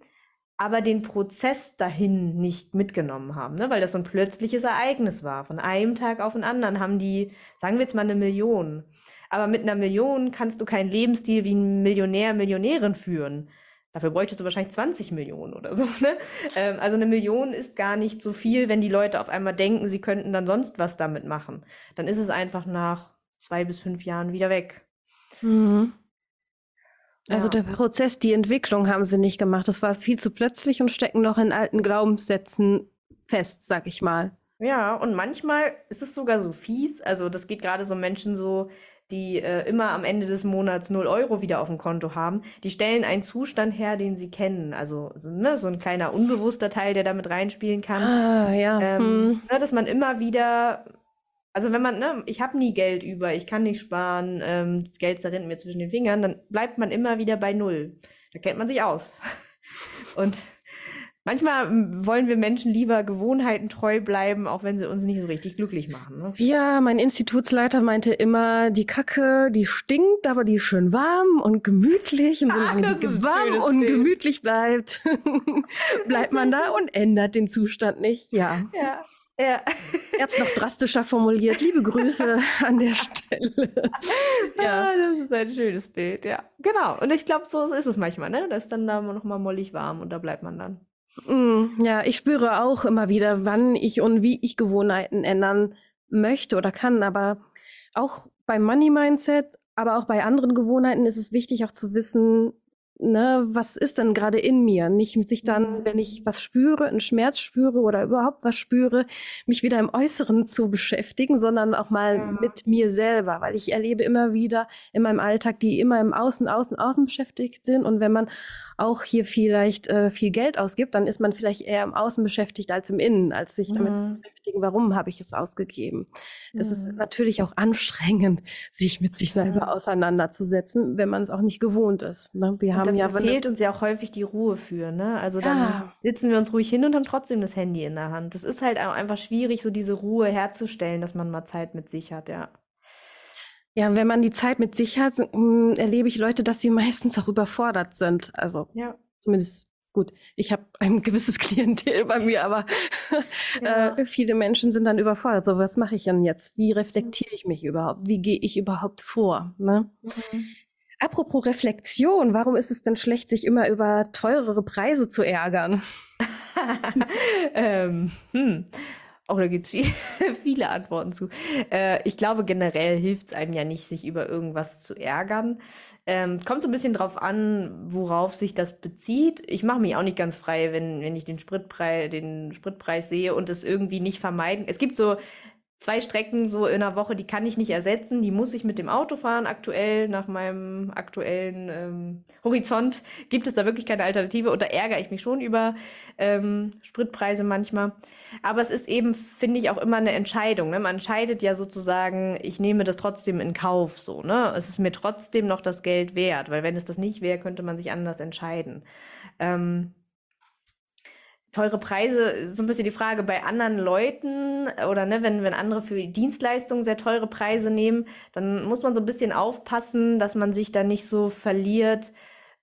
aber den Prozess dahin nicht mitgenommen haben, ne? weil das so ein plötzliches Ereignis war. Von einem Tag auf den anderen haben die, sagen wir jetzt mal, eine Million. Aber mit einer Million kannst du keinen Lebensstil wie ein Millionär, Millionärin führen. Dafür bräuchtest du wahrscheinlich 20 Millionen oder so. Ne? Ähm, also eine Million ist gar nicht so viel, wenn die Leute auf einmal denken, sie könnten dann sonst was damit machen. Dann ist es einfach nach zwei bis fünf Jahren wieder weg. Mhm. Also Ja. der Prozess, die Entwicklung haben sie nicht gemacht. Das war viel zu plötzlich und stecken noch in alten Glaubenssätzen fest, sag ich mal. Ja, und manchmal ist es sogar so fies. Also das geht gerade so Menschen so, die äh, immer am Ende des Monats 0 Euro wieder auf dem Konto haben. Die stellen einen Zustand her, den sie kennen. Also so, ne, so ein kleiner unbewusster Teil, der damit reinspielen kann. Ah, ja. Ähm, hm. ne, dass man immer wieder, also wenn man, ne, ich habe nie Geld über, ich kann nicht sparen, ähm, das Geld zerrinnt mir zwischen den Fingern, dann bleibt man immer wieder bei Null. Da kennt man sich aus. Und manchmal mm, wollen wir Menschen lieber Gewohnheiten treu bleiben, auch wenn sie uns nicht so richtig glücklich machen. Ne? Ja, mein Institutsleiter meinte immer, die Kacke, die stinkt, aber die ist schön warm und gemütlich. Und Ah, solange das die warm und Bild. gemütlich bleibt, bleibt man da und ändert den Zustand nicht. Ja, Ja, ja. er hat es noch drastischer formuliert. Liebe Grüße an der Stelle. ja. Ah, das ist ein schönes Bild, ja. Genau. Und ich glaube, so ist es manchmal, ne? Da ist dann da noch mal mollig warm und da bleibt man dann. Mm, Ja, ich spüre auch immer wieder, wann ich und wie ich Gewohnheiten ändern möchte oder kann. Aber auch beim Money Mindset, aber auch bei anderen Gewohnheiten ist es wichtig, auch zu wissen, ne, was ist denn gerade in mir? Nicht sich dann, wenn ich was spüre, einen Schmerz spüre oder überhaupt was spüre, mich wieder im Äußeren zu beschäftigen, sondern auch mal Ja. mit mir selber, weil ich erlebe immer wieder in meinem Alltag, die immer im Außen, Außen, Außen beschäftigt sind. Und wenn man auch hier vielleicht äh, viel Geld ausgibt, dann ist man vielleicht eher im Außen beschäftigt als im Innen, als sich damit zu Mhm. beschäftigen, warum habe ich es ausgegeben. Es ist Mhm. natürlich auch anstrengend, sich mit sich selber Ja. auseinanderzusetzen, wenn man es auch nicht gewohnt ist. Ne? Wir haben da ja fehlt uns ja auch häufig die Ruhe für, ne? Also dann Ja. sitzen wir uns ruhig hin und haben trotzdem das Handy in der Hand. Das ist halt auch einfach schwierig, so diese Ruhe herzustellen, dass man mal Zeit mit sich hat, ja. Ja, wenn man die Zeit mit sich hat, mh, erlebe ich Leute, dass sie meistens auch überfordert sind. Also Ja. zumindest gut. Ich habe ein gewisses Klientel bei mir, aber Ja. äh, viele Menschen sind dann überfordert. So, was mache ich denn jetzt? Wie reflektiere ich mich überhaupt? Wie gehe ich überhaupt vor? Ne? Mhm. Apropos Reflexion, warum ist es denn schlecht, sich immer über teurere Preise zu ärgern? ähm, hm. Oh, da gibt es viel, viele Antworten zu. Äh, ich glaube, generell hilft es einem ja nicht, sich über irgendwas zu ärgern. Ähm, kommt so ein bisschen drauf an, worauf sich das bezieht. Ich mache mich auch nicht ganz frei, wenn, wenn ich den Spritpreis, den Spritpreis sehe und es irgendwie nicht vermeiden. Es gibt so zwei Strecken so in einer Woche, die kann ich nicht ersetzen. Die muss ich mit dem Auto fahren. Aktuell, nach meinem aktuellen ähm, Horizont, gibt es da wirklich keine Alternative. Und da ärgere ich mich schon über ähm, Spritpreise manchmal. Aber es ist eben, finde ich, auch immer eine Entscheidung. Ne? Man entscheidet ja sozusagen, ich nehme das trotzdem in Kauf. So, ne? Es ist mir trotzdem noch das Geld wert. Weil wenn es das nicht wäre, könnte man sich anders entscheiden. Ähm, teure Preise, so ein bisschen die Frage bei anderen Leuten oder ne, wenn, wenn andere für Dienstleistungen sehr teure Preise nehmen, dann muss man so ein bisschen aufpassen, dass man sich da nicht so verliert,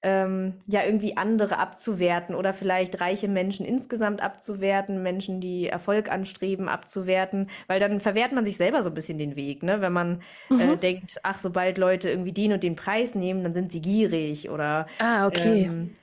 ähm, ja, irgendwie andere abzuwerten oder vielleicht reiche Menschen insgesamt abzuwerten, Menschen, die Erfolg anstreben, abzuwerten, weil dann verwehrt man sich selber so ein bisschen den Weg, ne? Wenn man äh, mhm. äh, denkt, ach, sobald Leute irgendwie den und den Preis nehmen, dann sind sie gierig oder ah, okay. Ähm,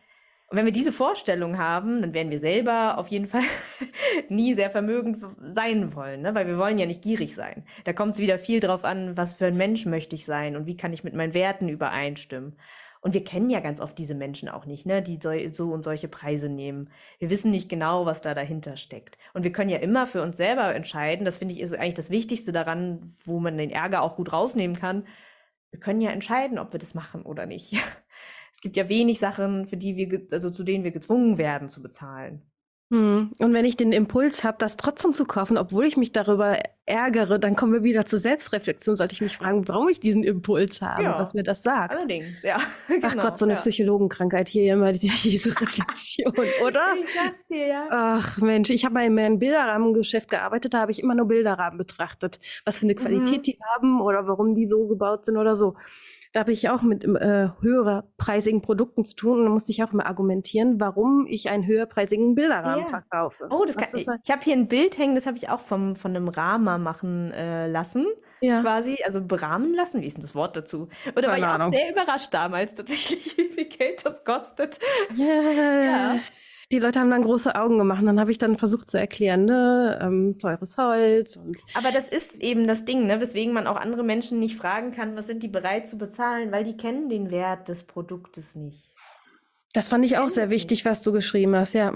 und wenn wir diese Vorstellung haben, dann werden wir selber auf jeden Fall nie sehr vermögend sein wollen, ne? weil wir wollen ja nicht gierig sein. Da kommt es wieder viel drauf an, was für ein Mensch möchte ich sein und wie kann ich mit meinen Werten übereinstimmen. Und wir kennen ja ganz oft diese Menschen auch nicht, ne, die so, und solche Preise nehmen. Wir wissen nicht genau, was da dahinter steckt. Und wir können ja immer für uns selber entscheiden. Das finde ich ist eigentlich das Wichtigste daran, wo man den Ärger auch gut rausnehmen kann. Wir können ja entscheiden, ob wir das machen oder nicht. es gibt ja wenig Sachen, für die wir, also zu denen wir gezwungen werden zu bezahlen. Hm. Und wenn ich den Impuls habe, das trotzdem zu kaufen, obwohl ich mich darüber ärgere, dann kommen wir wieder zur Selbstreflexion. Sollte ich mich fragen, warum ich diesen Impuls habe, ja. was mir das sagt. Allerdings, ja. Genau, Ach Gott, so eine ja. Psychologenkrankheit hier immer, diese Reflexion, oder? Ich sag's dir, ja. Ach Mensch, ich habe mal in einem Bilderrahmengeschäft gearbeitet, da habe ich immer nur Bilderrahmen betrachtet. Was für eine Qualität mhm. die haben oder warum die so gebaut sind oder so da habe ich auch mit äh, höherpreisigen Produkten zu tun und da musste ich auch mal argumentieren, warum ich einen höherpreisigen Bilderrahmen ja. verkaufe. Oh, das kann, ich, ich habe hier ein Bild hängen, das habe ich auch vom, von einem Rama machen äh, lassen. Ja. Quasi, also berahmen lassen, wie ist denn das Wort dazu? Oder war ich auch sehr überrascht damals tatsächlich, wie viel Geld das kostet. Yeah. Ja die Leute haben dann große Augen gemacht. Und dann habe ich dann versucht zu erklären, ne, ähm, teures Holz. Und Aber das ist eben das Ding, ne, weswegen man auch andere Menschen nicht fragen kann, was sind die bereit zu bezahlen, weil die kennen den Wert des Produktes nicht. Das fand ich auch sehr wichtig, was du geschrieben hast, ja.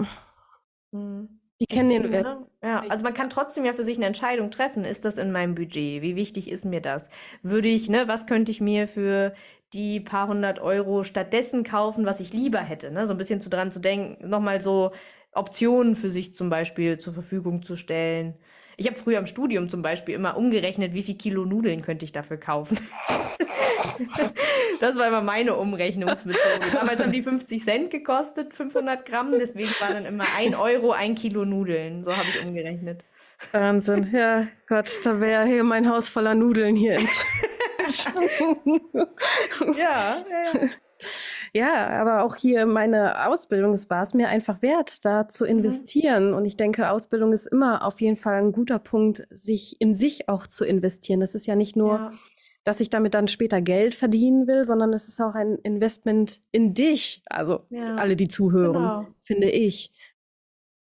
Mhm. Die kennen den Wert. Ne? Ja, also man kann trotzdem ja für sich eine Entscheidung treffen. Ist das in meinem Budget? Wie wichtig ist mir das? Würde ich, ne, was könnte ich mir für die paar hundert Euro stattdessen kaufen, was ich lieber hätte? Ne? So ein bisschen zu dran zu denken, nochmal so Optionen für sich zum Beispiel zur Verfügung zu stellen. Ich habe früher im Studium zum Beispiel immer umgerechnet, wie viel Kilo Nudeln könnte ich dafür kaufen. das war immer meine Umrechnungsmethode. Damals haben die 50 Cent gekostet, 500 Gramm. Deswegen war dann immer ein Euro ein Kilo Nudeln. So habe ich umgerechnet. Wahnsinn. Ja, Gott, da wäre hier mein Haus voller Nudeln hier ins. ja, ja. Ja, aber auch hier meine Ausbildung, es war es mir einfach wert, da zu mhm. investieren. Mhm. Und ich denke, Ausbildung ist immer auf jeden Fall ein guter Punkt, sich in sich auch zu investieren. Das ist ja nicht nur, ja. dass ich damit dann später Geld verdienen will, sondern es ist auch ein Investment in dich. Also ja. alle, die zuhören, genau. finde ich.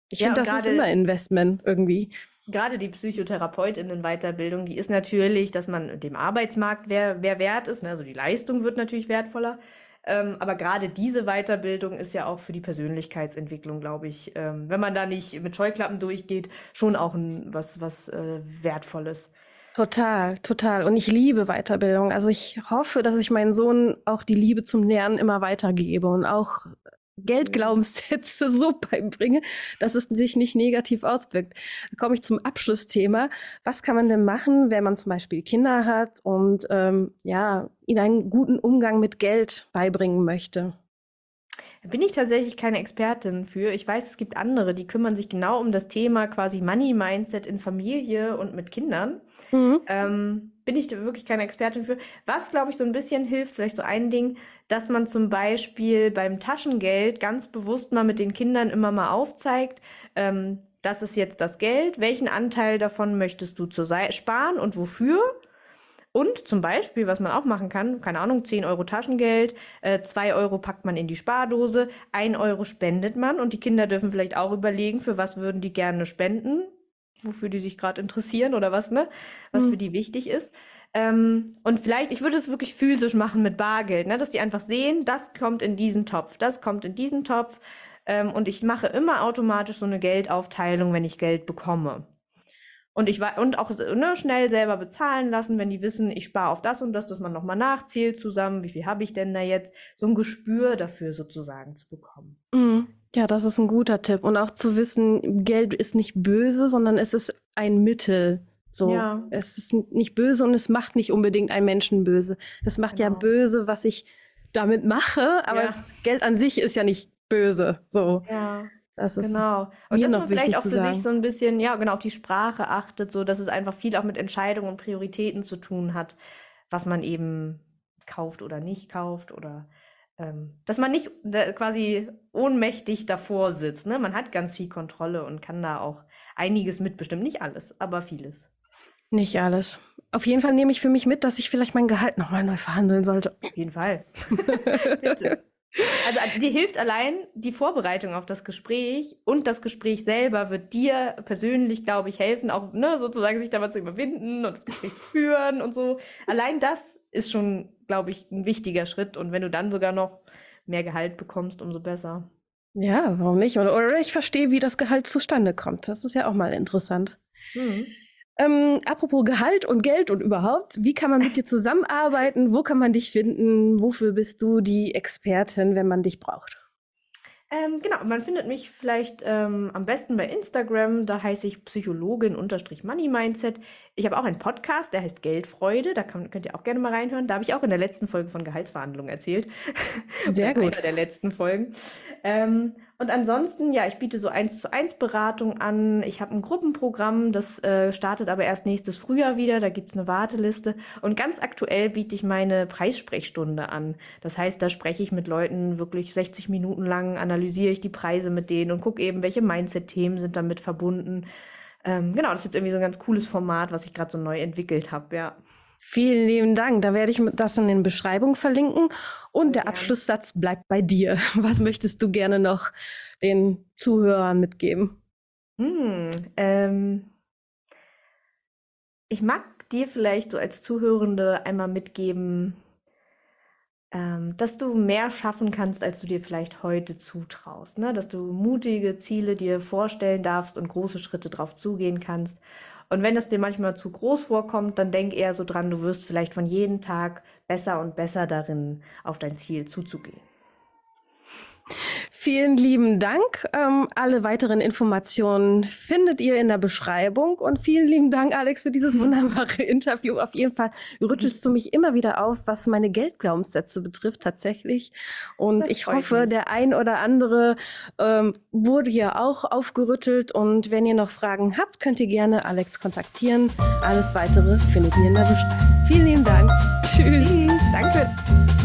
Ich ja, finde, das ist immer Investment irgendwie. Gerade die Psychotherapeutinnen-Weiterbildung, die ist natürlich, dass man dem Arbeitsmarkt wer, wer wert ist. Ne? Also die Leistung wird natürlich wertvoller. Ähm, aber gerade diese Weiterbildung ist ja auch für die Persönlichkeitsentwicklung, glaube ich, ähm, wenn man da nicht mit Scheuklappen durchgeht, schon auch ein, was, was äh, Wertvolles. Total, total. Und ich liebe Weiterbildung. Also ich hoffe, dass ich meinen Sohn auch die Liebe zum Lernen immer weitergebe und auch Geldglaubenssätze so beibringe, dass es sich nicht negativ auswirkt. Da komme ich zum Abschlussthema. Was kann man denn machen, wenn man zum Beispiel Kinder hat und ähm, ja, ihnen einen guten Umgang mit Geld beibringen möchte? Da bin ich tatsächlich keine Expertin für. Ich weiß, es gibt andere, die kümmern sich genau um das Thema quasi Money Mindset in Familie und mit Kindern. Mhm. Ähm, bin ich wirklich keine Expertin für. Was, glaube ich, so ein bisschen hilft, vielleicht so ein Ding, dass man zum Beispiel beim Taschengeld ganz bewusst mal mit den Kindern immer mal aufzeigt, ähm, das ist jetzt das Geld, welchen Anteil davon möchtest du zur Seite sparen und wofür? Und zum Beispiel, was man auch machen kann, keine Ahnung, 10 Euro Taschengeld, äh, 2 Euro packt man in die Spardose, 1 Euro spendet man und die Kinder dürfen vielleicht auch überlegen, für was würden die gerne spenden, wofür die sich gerade interessieren oder was, ne? Was mhm. für die wichtig ist. Ähm, und vielleicht, ich würde es wirklich physisch machen mit Bargeld, ne? dass die einfach sehen, das kommt in diesen Topf, das kommt in diesen Topf. Ähm, und ich mache immer automatisch so eine Geldaufteilung, wenn ich Geld bekomme. Und ich war und auch ne, schnell selber bezahlen lassen, wenn die wissen, ich spare auf das und das, dass man nochmal nachzählt zusammen, wie viel habe ich denn da jetzt, so ein Gespür dafür sozusagen zu bekommen. Mhm. Ja, das ist ein guter Tipp. Und auch zu wissen, Geld ist nicht böse, sondern es ist ein Mittel. So, ja. es ist nicht böse und es macht nicht unbedingt einen Menschen böse. Es macht genau. ja böse, was ich damit mache, aber ja. das Geld an sich ist ja nicht böse. So. Ja. Das ist genau. Und dass man vielleicht auch für sich so ein bisschen, ja, genau, auf die Sprache achtet, so dass es einfach viel auch mit Entscheidungen und Prioritäten zu tun hat, was man eben kauft oder nicht kauft oder ähm, dass man nicht quasi ohnmächtig davor sitzt. Ne? Man hat ganz viel Kontrolle und kann da auch einiges mitbestimmen. Nicht alles, aber vieles. Nicht alles. Auf jeden Fall nehme ich für mich mit, dass ich vielleicht mein Gehalt nochmal neu verhandeln sollte. Auf jeden Fall. Bitte. Also dir hilft allein die Vorbereitung auf das Gespräch und das Gespräch selber wird dir persönlich, glaube ich, helfen, auch ne, sozusagen sich da mal zu überwinden und das Gespräch zu führen und so. Allein das ist schon, glaube ich, ein wichtiger Schritt. Und wenn du dann sogar noch mehr Gehalt bekommst, umso besser. Ja, warum nicht? Oder, oder ich verstehe, wie das Gehalt zustande kommt. Das ist ja auch mal interessant. Mhm. Ähm, apropos Gehalt und Geld und überhaupt, wie kann man mit dir zusammenarbeiten? Wo kann man dich finden? Wofür bist du die Expertin, wenn man dich braucht? Ähm, genau, man findet mich vielleicht ähm, am besten bei Instagram. Da heiße ich Psychologin-Money Mindset. Ich habe auch einen Podcast, der heißt Geldfreude. Da kann, könnt ihr auch gerne mal reinhören. Da habe ich auch in der letzten Folge von Gehaltsverhandlungen erzählt. Sehr gut. Einer der letzten Folgen. Ähm, und ansonsten, ja, ich biete so eins zu eins Beratung an. Ich habe ein Gruppenprogramm, das äh, startet aber erst nächstes Frühjahr wieder. Da gibt es eine Warteliste. Und ganz aktuell biete ich meine Preissprechstunde an. Das heißt, da spreche ich mit Leuten wirklich 60 Minuten lang, analysiere ich die Preise mit denen und gucke eben, welche Mindset-Themen sind damit verbunden. Ähm, genau, das ist jetzt irgendwie so ein ganz cooles Format, was ich gerade so neu entwickelt habe, ja. Vielen lieben Dank. Da werde ich das in den Beschreibungen verlinken. Und der Abschlusssatz bleibt bei dir. Was möchtest du gerne noch den Zuhörern mitgeben? Hm, ähm, ich mag dir vielleicht so als Zuhörende einmal mitgeben, ähm, dass du mehr schaffen kannst, als du dir vielleicht heute zutraust. Ne? Dass du mutige Ziele dir vorstellen darfst und große Schritte drauf zugehen kannst und wenn es dir manchmal zu groß vorkommt, dann denk eher so dran, du wirst vielleicht von jedem Tag besser und besser darin, auf dein Ziel zuzugehen. Vielen lieben Dank. Ähm, alle weiteren Informationen findet ihr in der Beschreibung. Und vielen lieben Dank, Alex, für dieses wunderbare Interview. Auf jeden Fall rüttelst du mich immer wieder auf, was meine Geldglaubenssätze betrifft, tatsächlich. Und das ich hoffe, mich. der ein oder andere ähm, wurde ja auch aufgerüttelt. Und wenn ihr noch Fragen habt, könnt ihr gerne Alex kontaktieren. Alles weitere findet ihr in der Beschreibung. Vielen lieben Dank. Tschüss. Tschüss. Danke.